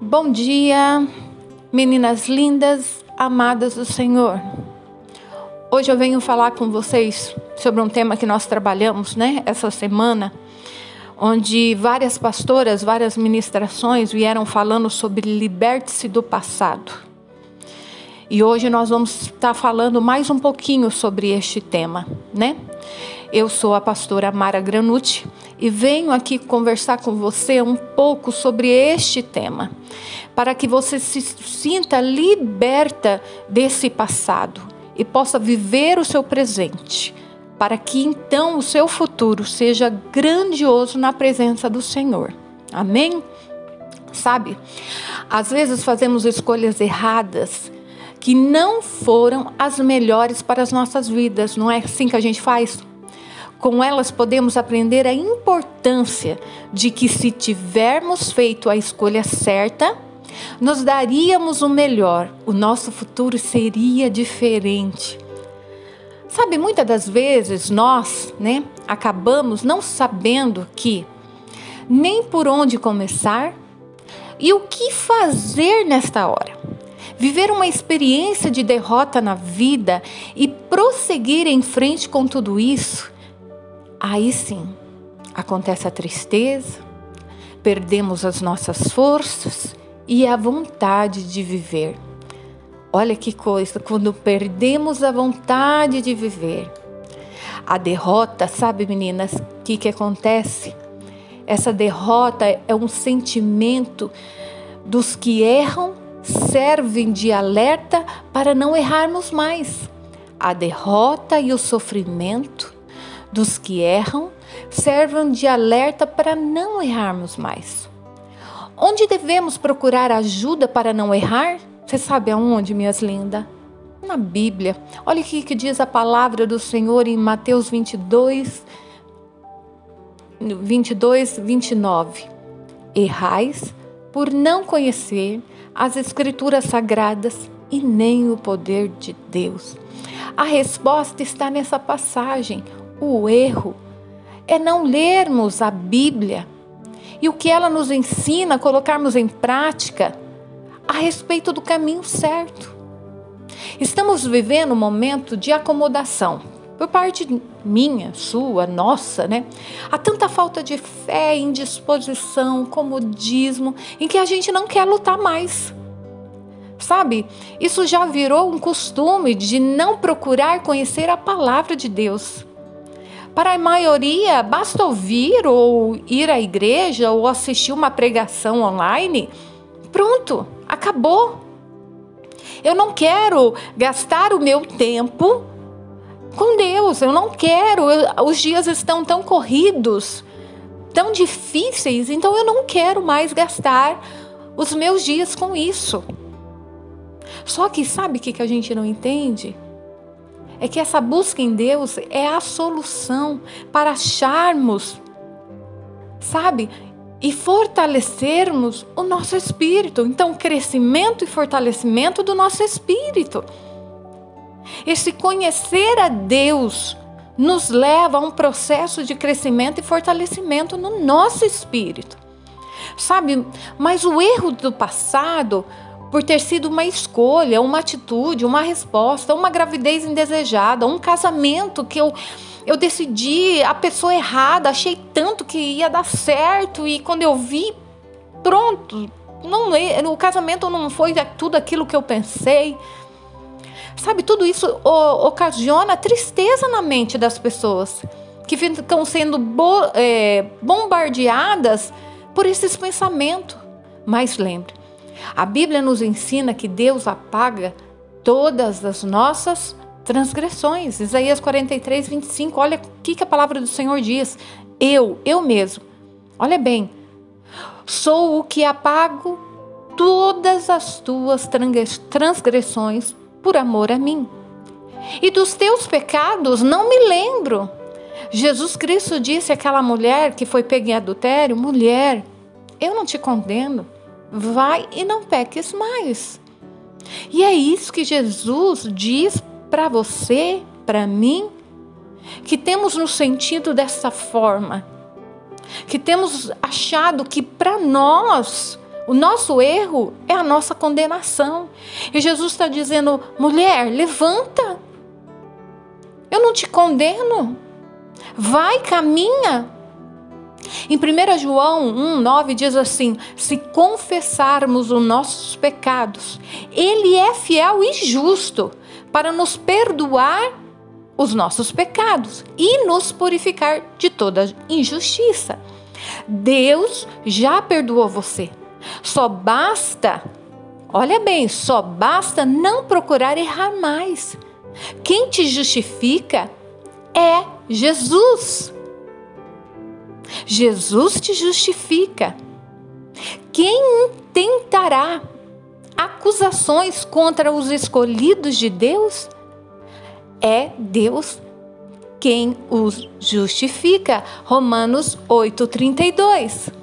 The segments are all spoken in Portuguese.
Bom dia, meninas lindas, amadas do Senhor. Hoje eu venho falar com vocês sobre um tema que nós trabalhamos, né, essa semana, onde várias pastoras, várias ministrações vieram falando sobre liberte-se do passado. E hoje nós vamos estar falando mais um pouquinho sobre este tema, né? Eu sou a pastora Mara Granucci e venho aqui conversar com você um pouco sobre este tema, para que você se sinta liberta desse passado e possa viver o seu presente, para que então o seu futuro seja grandioso na presença do Senhor. Amém? Sabe, às vezes fazemos escolhas erradas que não foram as melhores para as nossas vidas, não é assim que a gente faz? Com elas podemos aprender a importância de que, se tivermos feito a escolha certa, nos daríamos o melhor, o nosso futuro seria diferente. Sabe, muitas das vezes nós, né, acabamos não sabendo que nem por onde começar e o que fazer nesta hora. Viver uma experiência de derrota na vida e prosseguir em frente com tudo isso aí sim acontece a tristeza, perdemos as nossas forças e a vontade de viver. Olha que coisa, quando perdemos a vontade de viver. A derrota, sabe meninas, o que, que acontece? Essa derrota é um sentimento dos que erram, servem de alerta para não errarmos mais. A derrota e o sofrimento dos que erram servam de alerta para não errarmos mais. Onde devemos procurar ajuda para não errar? Você sabe aonde, minhas lindas? Na Bíblia. Olha o que diz a palavra do Senhor em Mateus 22, 22, 29. Errais por não conhecer as Escrituras Sagradas e nem o poder de Deus. A resposta está nessa passagem. O erro é não lermos a Bíblia e o que ela nos ensina, colocarmos em prática a respeito do caminho certo. Estamos vivendo um momento de acomodação, por parte minha, sua, nossa, né? Há tanta falta de fé, indisposição, comodismo, em que a gente não quer lutar mais. Sabe? Isso já virou um costume de não procurar conhecer a palavra de Deus. Para a maioria, basta ouvir ou ir à igreja ou assistir uma pregação online. Pronto, acabou. Eu não quero gastar o meu tempo com Deus. Eu não quero. Eu, os dias estão tão corridos, tão difíceis, então eu não quero mais gastar os meus dias com isso. Só que sabe o que, que a gente não entende? É que essa busca em Deus é a solução para acharmos, sabe, e fortalecermos o nosso espírito. Então, crescimento e fortalecimento do nosso espírito. Esse conhecer a Deus nos leva a um processo de crescimento e fortalecimento no nosso espírito. Sabe, mas o erro do passado por ter sido uma escolha, uma atitude, uma resposta, uma gravidez indesejada, um casamento que eu eu decidi a pessoa errada, achei tanto que ia dar certo e quando eu vi, pronto, não o casamento não foi tudo aquilo que eu pensei. Sabe, tudo isso ocasiona tristeza na mente das pessoas que ficam sendo bo, é, bombardeadas por esses pensamentos. Mas lembre, a Bíblia nos ensina que Deus apaga todas as nossas transgressões. Isaías 43, 25. Olha o que, que a palavra do Senhor diz. Eu, eu mesmo. Olha bem. Sou o que apago todas as tuas transgressões por amor a mim. E dos teus pecados não me lembro. Jesus Cristo disse àquela mulher que foi pega em adultério: mulher, eu não te condeno vai e não peques mais. E é isso que Jesus diz para você, para mim, que temos nos sentido dessa forma, que temos achado que para nós O nosso erro é a nossa condenação. E Jesus está dizendo: mulher, levanta. Eu não te condeno. Vai, caminha. Em 1 João 1, 9 diz assim: Se confessarmos os nossos pecados, Ele é fiel e justo para nos perdoar os nossos pecados e nos purificar de toda injustiça. Deus já perdoou você. Só basta, olha bem, só basta não procurar errar mais. Quem te justifica é Jesus. Jesus te justifica. Quem tentará acusações contra os escolhidos de Deus? É Deus quem os justifica. Romanos 8:32.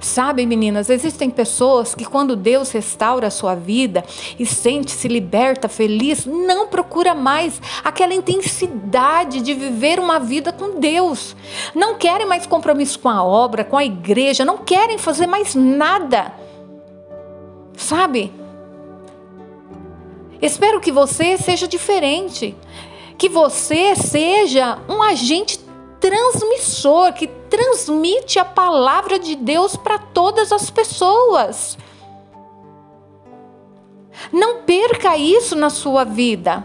Sabe, meninas, existem pessoas que quando Deus restaura a sua vida e sente-se liberta, feliz, não procura mais aquela intensidade de viver uma vida com Deus. Não querem mais compromisso com a obra, com a igreja, não querem fazer mais nada. Sabe? Espero que você seja diferente, que você seja um agente transmissor, que transmite a palavra de Deus para todas as pessoas. Não perca isso na sua vida.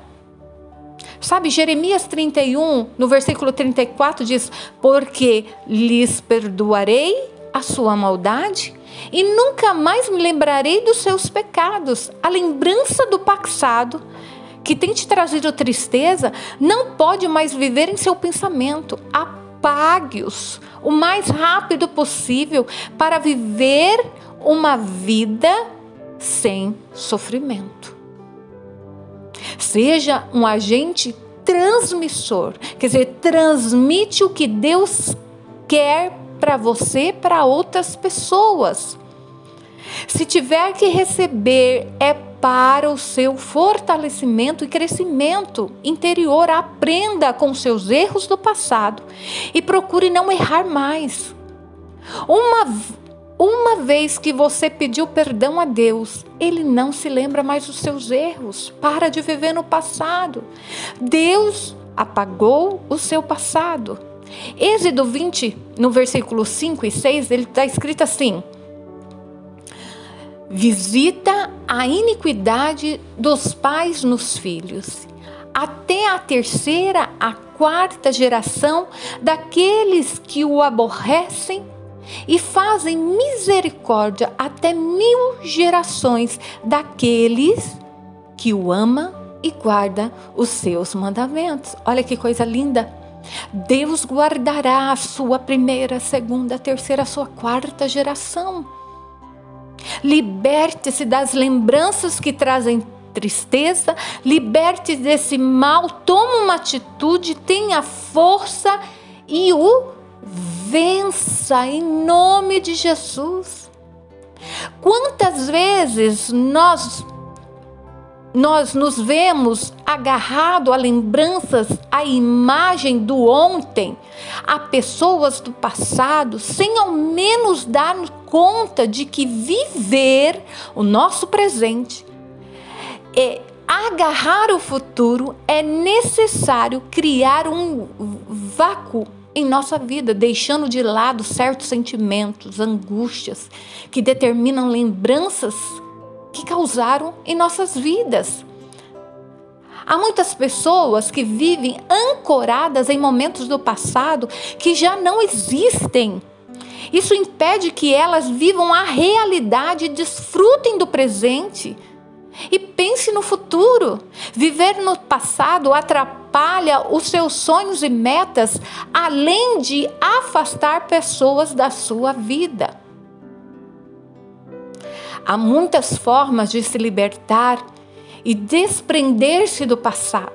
Sabe, Jeremias 31, no versículo 34 diz: Porque lhes perdoarei a sua maldade e nunca mais me lembrarei dos seus pecados. A lembrança do passado que tem te trazido tristeza não pode mais viver em seu pensamento. Apague-os o mais rápido possível para viver uma vida sem sofrimento. Seja um agente transmissor, quer dizer, transmite o que Deus quer para você, para outras pessoas. Se tiver que receber, é para o seu fortalecimento e crescimento interior. Aprenda com seus erros do passado e procure não errar mais. Uma, uma vez que você pediu perdão a Deus, Ele não se lembra mais dos seus erros. Para de viver no passado. Deus apagou o seu passado. Êxodo 20, no versículo 5 e 6, ele está escrito assim: Visita a iniquidade dos pais nos filhos, até a terceira, a quarta geração daqueles que o aborrecem e fazem misericórdia até mil gerações daqueles que o ama e guarda os seus mandamentos. Olha que coisa linda! Deus guardará a sua primeira, segunda, terceira, sua quarta geração. Liberte-se das lembranças que trazem tristeza, liberte desse mal, tome uma atitude, tenha força e o vença em nome de Jesus. Quantas vezes nós nós nos vemos agarrado a lembranças, a imagem do ontem, a pessoas do passado, sem ao menos dar conta de que viver o nosso presente é agarrar o futuro, é necessário criar um vácuo em nossa vida, deixando de lado certos sentimentos, angústias que determinam lembranças que causaram em nossas vidas. Há muitas pessoas que vivem ancoradas em momentos do passado que já não existem. Isso impede que elas vivam a realidade e desfrutem do presente. E pense no futuro. Viver no passado atrapalha os seus sonhos e metas, além de afastar pessoas da sua vida. Há muitas formas de se libertar e desprender-se do passado,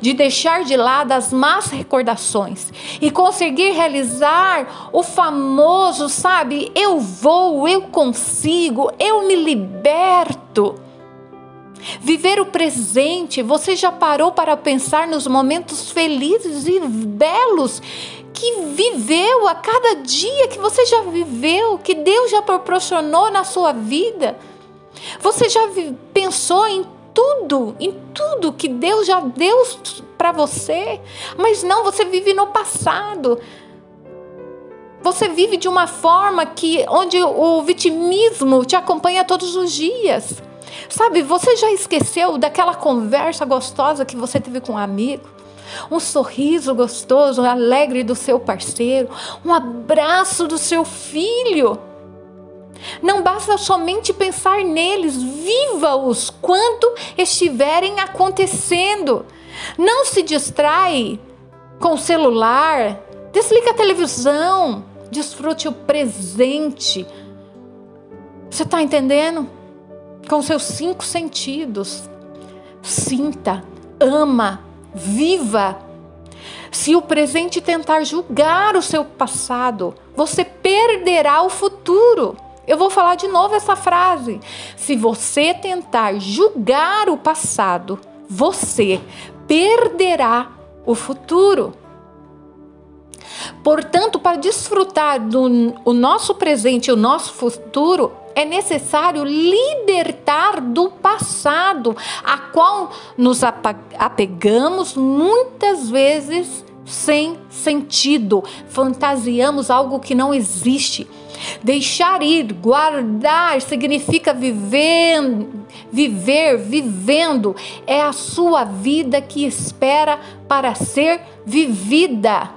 de deixar de lado as más recordações e conseguir realizar o famoso, sabe, eu vou, eu consigo, eu me liberto. Viver o presente, você já parou para pensar nos momentos felizes e belos que viveu, a cada dia que você já viveu, que Deus já proporcionou na sua vida. Você já pensou em tudo, em tudo que Deus já deu para você, mas não, você vive no passado. Você vive de uma forma que onde o vitimismo te acompanha todos os dias. Sabe, você já esqueceu daquela conversa gostosa que você teve com um amigo? Um sorriso gostoso, alegre do seu parceiro, um abraço do seu filho. Não basta somente pensar neles, viva-os quando estiverem acontecendo. Não se distrai com o celular, desliga a televisão, desfrute o presente. Você está entendendo? Com seus cinco sentidos. Sinta, ama, viva. Se o presente tentar julgar o seu passado, você perderá o futuro. Eu vou falar de novo essa frase. Se você tentar julgar o passado, você perderá o futuro. Portanto, para desfrutar do o nosso presente e o nosso futuro, é necessário libertar do passado, a qual nos apegamos muitas vezes sem sentido, fantasiamos algo que não existe. Deixar ir, guardar, significa viver, viver, vivendo. É a sua vida que espera para ser vivida.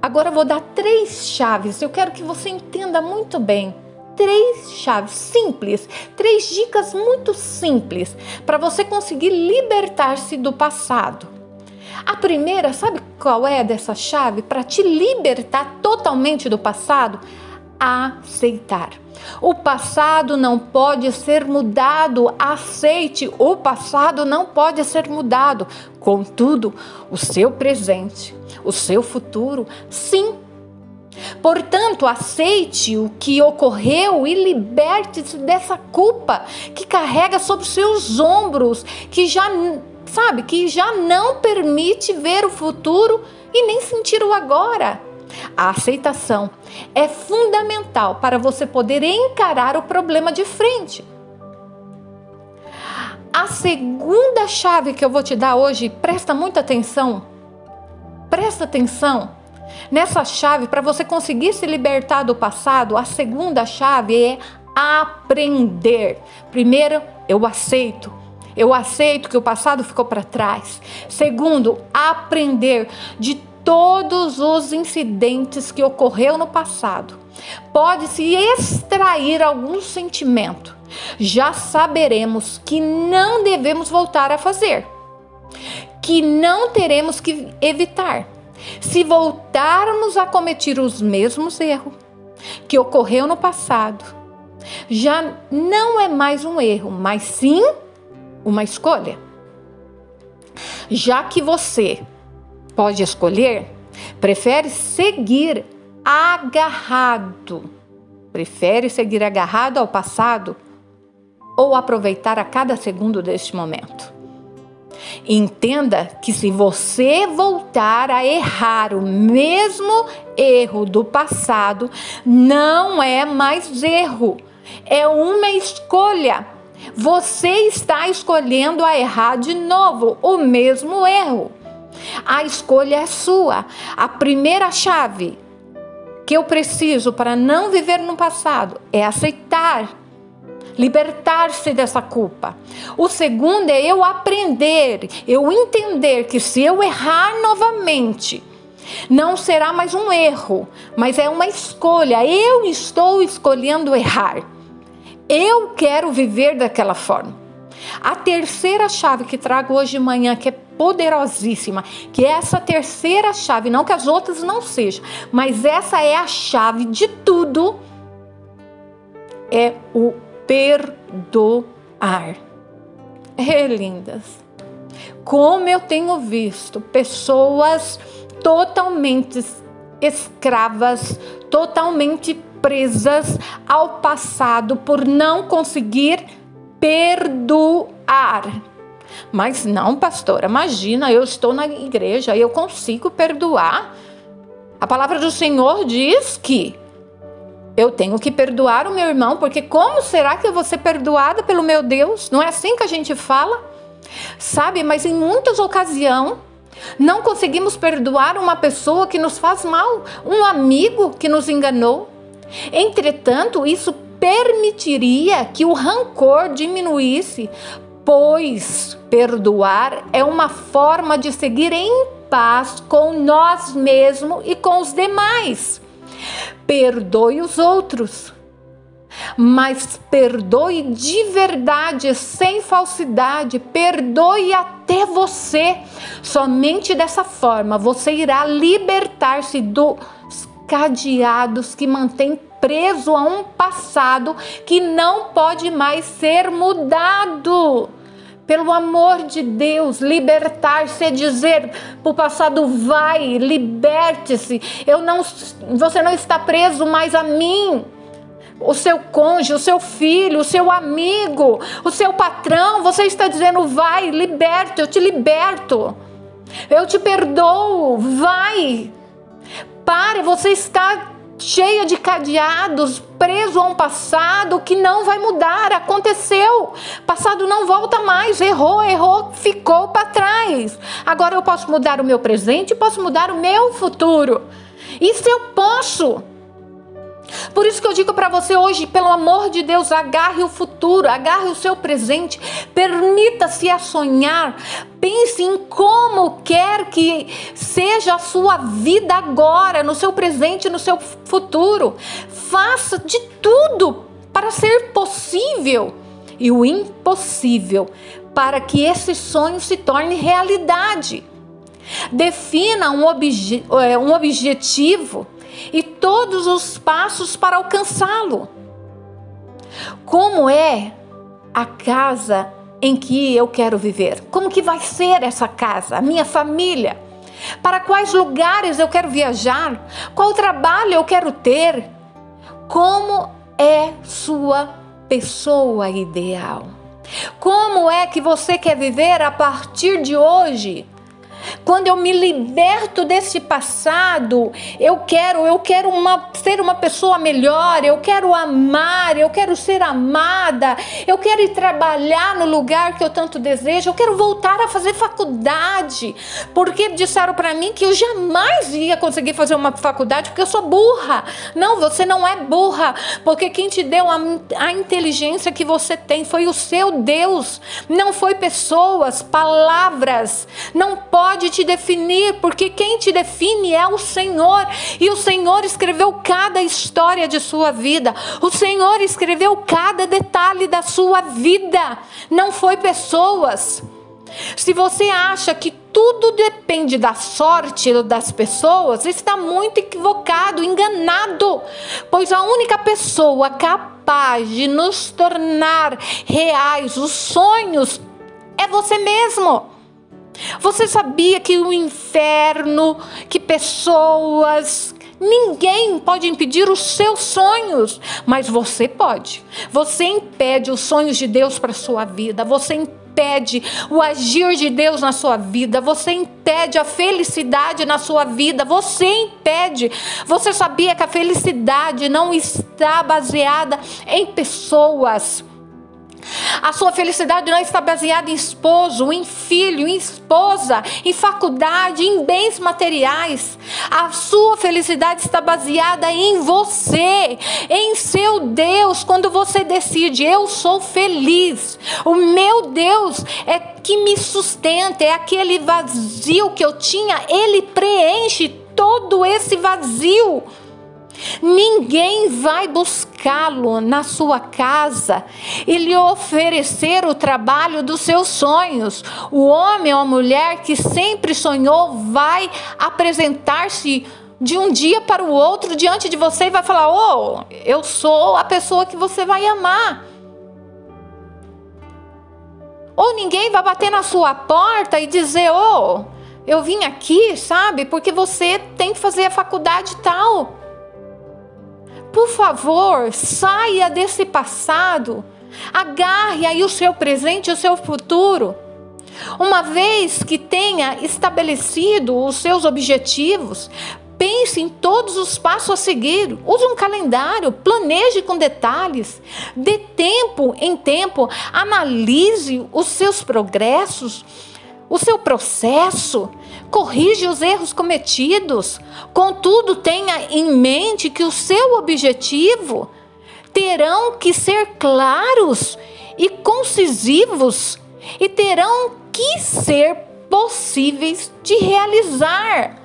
Agora vou dar três chaves. Eu quero que você entenda muito bem. Três chaves simples, três dicas muito simples para você conseguir libertar-se do passado. A primeira, sabe qual é dessa chave para te libertar totalmente do passado? Aceitar. O passado não pode ser mudado. Aceite, o passado não pode ser mudado. Contudo, o seu presente, o seu futuro, sim. Portanto, aceite o que ocorreu e liberte-se dessa culpa que carrega sobre seus ombros, que já sabe, que já não permite ver o futuro e nem sentir o agora. A aceitação é fundamental para você poder encarar o problema de frente. A segunda chave que eu vou te dar hoje, presta muita atenção. Presta atenção. Nessa chave, para você conseguir se libertar do passado, a segunda chave é aprender. Primeiro, eu aceito. Eu aceito que o passado ficou para trás. Segundo, aprender de todos os incidentes que ocorreu no passado. Pode-se extrair algum sentimento. Já saberemos que não devemos voltar a fazer, que não teremos que evitar. Se voltarmos a cometer os mesmos erros que ocorreu no passado, já não é mais um erro, mas sim uma escolha. Já que você pode escolher, prefere seguir agarrado, prefere seguir agarrado ao passado ou aproveitar a cada segundo deste momento. Entenda que se você voltar a errar o mesmo erro do passado, não é mais erro, é uma escolha. Você está escolhendo a errar de novo o mesmo erro. A escolha é sua. A primeira chave que eu preciso para não viver no passado é aceitar, libertar-se dessa culpa. O segundo é eu aprender, eu entender que se eu errar novamente, não será mais um erro, mas é uma escolha. Eu estou escolhendo errar. Eu quero viver daquela forma. A terceira chave que trago hoje de manhã, que é poderosíssima, que é essa terceira chave, não que as outras não sejam, mas essa é a chave de tudo, é o perdoar. É, lindas. Como eu tenho visto pessoas totalmente escravas, totalmente presas ao passado por não conseguir perdoar. Mas não, pastora, imagina, eu estou na igreja, eu consigo perdoar. A palavra do Senhor diz que eu tenho que perdoar o meu irmão, porque como será que eu vou ser perdoada pelo meu Deus? Não é assim que a gente fala? Sabe, mas em muitas ocasiões não conseguimos perdoar uma pessoa que nos faz mal, um amigo que nos enganou. Entretanto, isso permitiria que o rancor diminuísse, pois perdoar é uma forma de seguir em paz com nós mesmos e com os demais. Perdoe os outros, mas perdoe de verdade, sem falsidade, perdoe até você. Somente dessa forma você irá libertar-se dos cadeados que mantém preso a um passado que não pode mais ser mudado. Pelo amor de Deus, libertar-se é dizer para o passado vai, liberte-se. Eu não, você não está preso mais a mim. O seu cônjuge, o seu filho, o seu amigo, o seu patrão, você está dizendo vai, liberte, eu te liberto. Eu te perdoo, vai. Pare, você está cheia de cadeados, preso a um passado que não vai mudar, aconteceu. Passado não volta mais, errou, errou, ficou para trás. Agora eu posso mudar o meu presente, posso mudar o meu futuro. Isso eu posso. Por isso que eu digo para você hoje, pelo amor de Deus, agarre o futuro, agarre o seu presente, permita-se a sonhar, pense em como quer que seja a sua vida agora, no seu presente, no seu futuro. Faça de tudo para ser possível e o impossível para que esse sonho se torne realidade. Defina um, obje é, um objetivo e todos os passos para alcançá-lo. Como é a casa em que eu quero viver? Como que vai ser essa casa, a minha família? Para quais lugares eu quero viajar? Qual trabalho eu quero ter? Como é sua pessoa ideal? Como é que você quer viver a partir de hoje? Quando eu me liberto desse passado, eu quero, eu quero uma, ser uma pessoa melhor, eu quero amar, eu quero ser amada, eu quero ir trabalhar no lugar que eu tanto desejo, eu quero voltar a fazer faculdade, porque disseram para mim que eu jamais ia conseguir fazer uma faculdade porque eu sou burra. Não, você não é burra, porque quem te deu a, a inteligência que você tem foi o seu Deus, não foi pessoas, palavras. Não pode pode te definir, porque quem te define é o Senhor. E o Senhor escreveu cada história de sua vida. O Senhor escreveu cada detalhe da sua vida. Não foi pessoas. Se você acha que tudo depende da sorte das pessoas, está muito equivocado, enganado. Pois a única pessoa capaz de nos tornar reais os sonhos é você mesmo. Você sabia que o inferno, que pessoas, ninguém pode impedir os seus sonhos, mas você pode. Você impede os sonhos de Deus para sua vida. Você impede o agir de Deus na sua vida. Você impede a felicidade na sua vida. Você impede. Você sabia que a felicidade não está baseada em pessoas a sua felicidade não está baseada em esposo, em filho, em esposa, em faculdade, em bens materiais. A sua felicidade está baseada em você, em seu Deus. Quando você decide, eu sou feliz, o meu Deus é que me sustenta, é aquele vazio que eu tinha, ele preenche todo esse vazio. Ninguém vai buscá-lo na sua casa e lhe oferecer o trabalho dos seus sonhos. O homem ou a mulher que sempre sonhou vai apresentar-se de um dia para o outro diante de você e vai falar: Oh, eu sou a pessoa que você vai amar. Ou ninguém vai bater na sua porta e dizer: Oh, eu vim aqui, sabe, porque você tem que fazer a faculdade tal. Por favor, saia desse passado. Agarre aí o seu presente o seu futuro. Uma vez que tenha estabelecido os seus objetivos, pense em todos os passos a seguir. Use um calendário, planeje com detalhes. Dê tempo em tempo, analise os seus progressos, o seu processo, corrige os erros cometidos. Contudo, tenha em mente que o seu objetivo terão que ser claros e concisivos e terão que ser possíveis de realizar.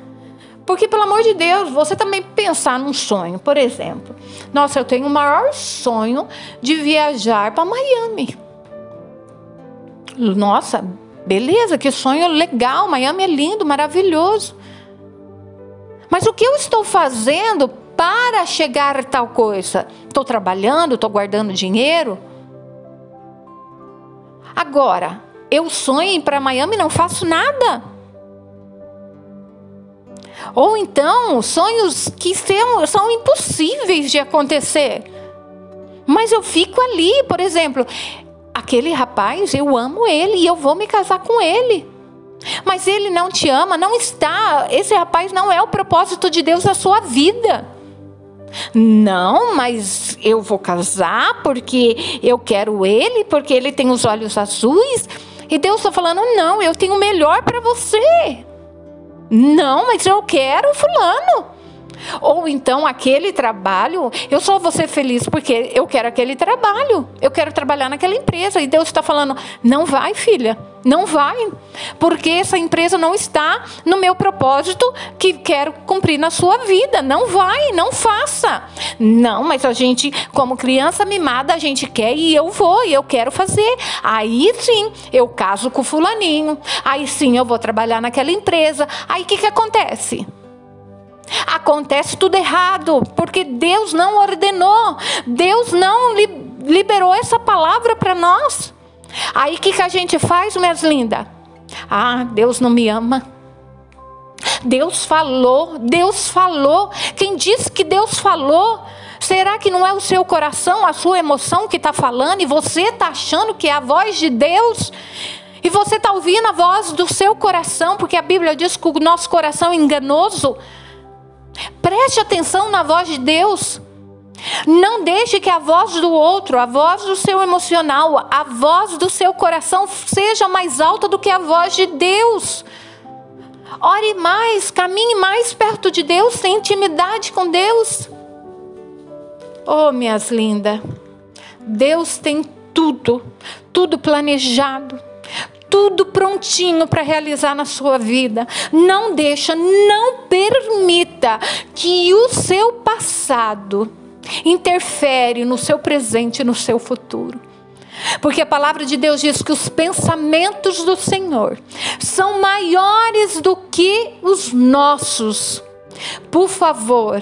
Porque, pelo amor de Deus, você também pensar num sonho, por exemplo. Nossa, eu tenho o maior sonho de viajar para Miami. Nossa, beleza, que sonho legal. Miami é lindo, maravilhoso. Mas o que eu estou fazendo para chegar a tal coisa? Estou trabalhando, estou guardando dinheiro? Agora, eu sonho para Miami e não faço nada. Ou então, sonhos que são, são impossíveis de acontecer. Mas eu fico ali, por exemplo, aquele rapaz, eu amo ele e eu vou me casar com ele. Mas ele não te ama, não está. Esse rapaz não é o propósito de Deus na sua vida. Não, mas eu vou casar porque eu quero ele, porque ele tem os olhos azuis. E Deus está falando: não, eu tenho o melhor para você. Não, mas eu quero fulano. Ou então aquele trabalho, eu só vou ser feliz porque eu quero aquele trabalho, eu quero trabalhar naquela empresa. E Deus está falando: não vai, filha, não vai, porque essa empresa não está no meu propósito que quero cumprir na sua vida. Não vai, não faça. Não, mas a gente, como criança mimada, a gente quer e eu vou, e eu quero fazer. Aí sim, eu caso com fulaninho. Aí sim, eu vou trabalhar naquela empresa. Aí o que, que acontece? Acontece tudo errado, porque Deus não ordenou, Deus não li liberou essa palavra para nós. Aí o que, que a gente faz, minhas lindas? Ah, Deus não me ama. Deus falou, Deus falou. Quem disse que Deus falou? Será que não é o seu coração, a sua emoção que está falando e você está achando que é a voz de Deus? E você está ouvindo a voz do seu coração, porque a Bíblia diz que o nosso coração é enganoso. Preste atenção na voz de Deus. Não deixe que a voz do outro, a voz do seu emocional, a voz do seu coração seja mais alta do que a voz de Deus. Ore mais, caminhe mais perto de Deus, tenha intimidade com Deus. Oh, minhas lindas, Deus tem tudo, tudo planejado, tudo prontinho para realizar na sua vida. Não deixa, não permita que o seu passado interfere no seu presente e no seu futuro. Porque a palavra de Deus diz que os pensamentos do Senhor são maiores do que os nossos. Por favor,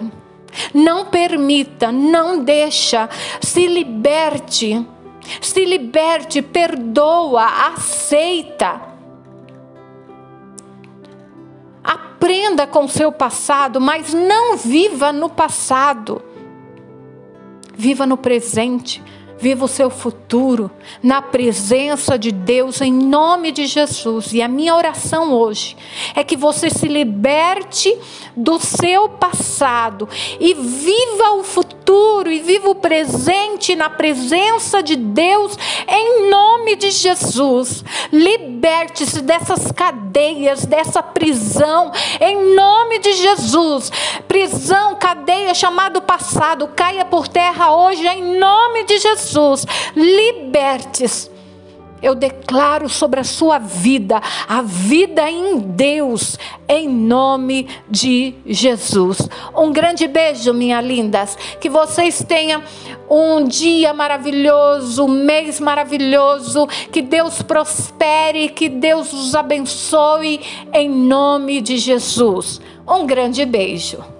não permita, não deixa, se liberte se liberte, perdoa, aceita. Aprenda com seu passado, mas não viva no passado. Viva no presente. Viva o seu futuro na presença de Deus em nome de Jesus. E a minha oração hoje é que você se liberte do seu passado e viva o futuro e viva o presente na presença de Deus em nome de Jesus. Liberte-se dessas cadeias, dessa prisão em nome de Jesus. Prisão, cadeia chamado passado, caia por terra hoje em nome de Jesus. Jesus, libertes. Eu declaro sobre a sua vida, a vida em Deus, em nome de Jesus. Um grande beijo, minhas lindas. Que vocês tenham um dia maravilhoso, um mês maravilhoso. Que Deus prospere, que Deus os abençoe, em nome de Jesus. Um grande beijo.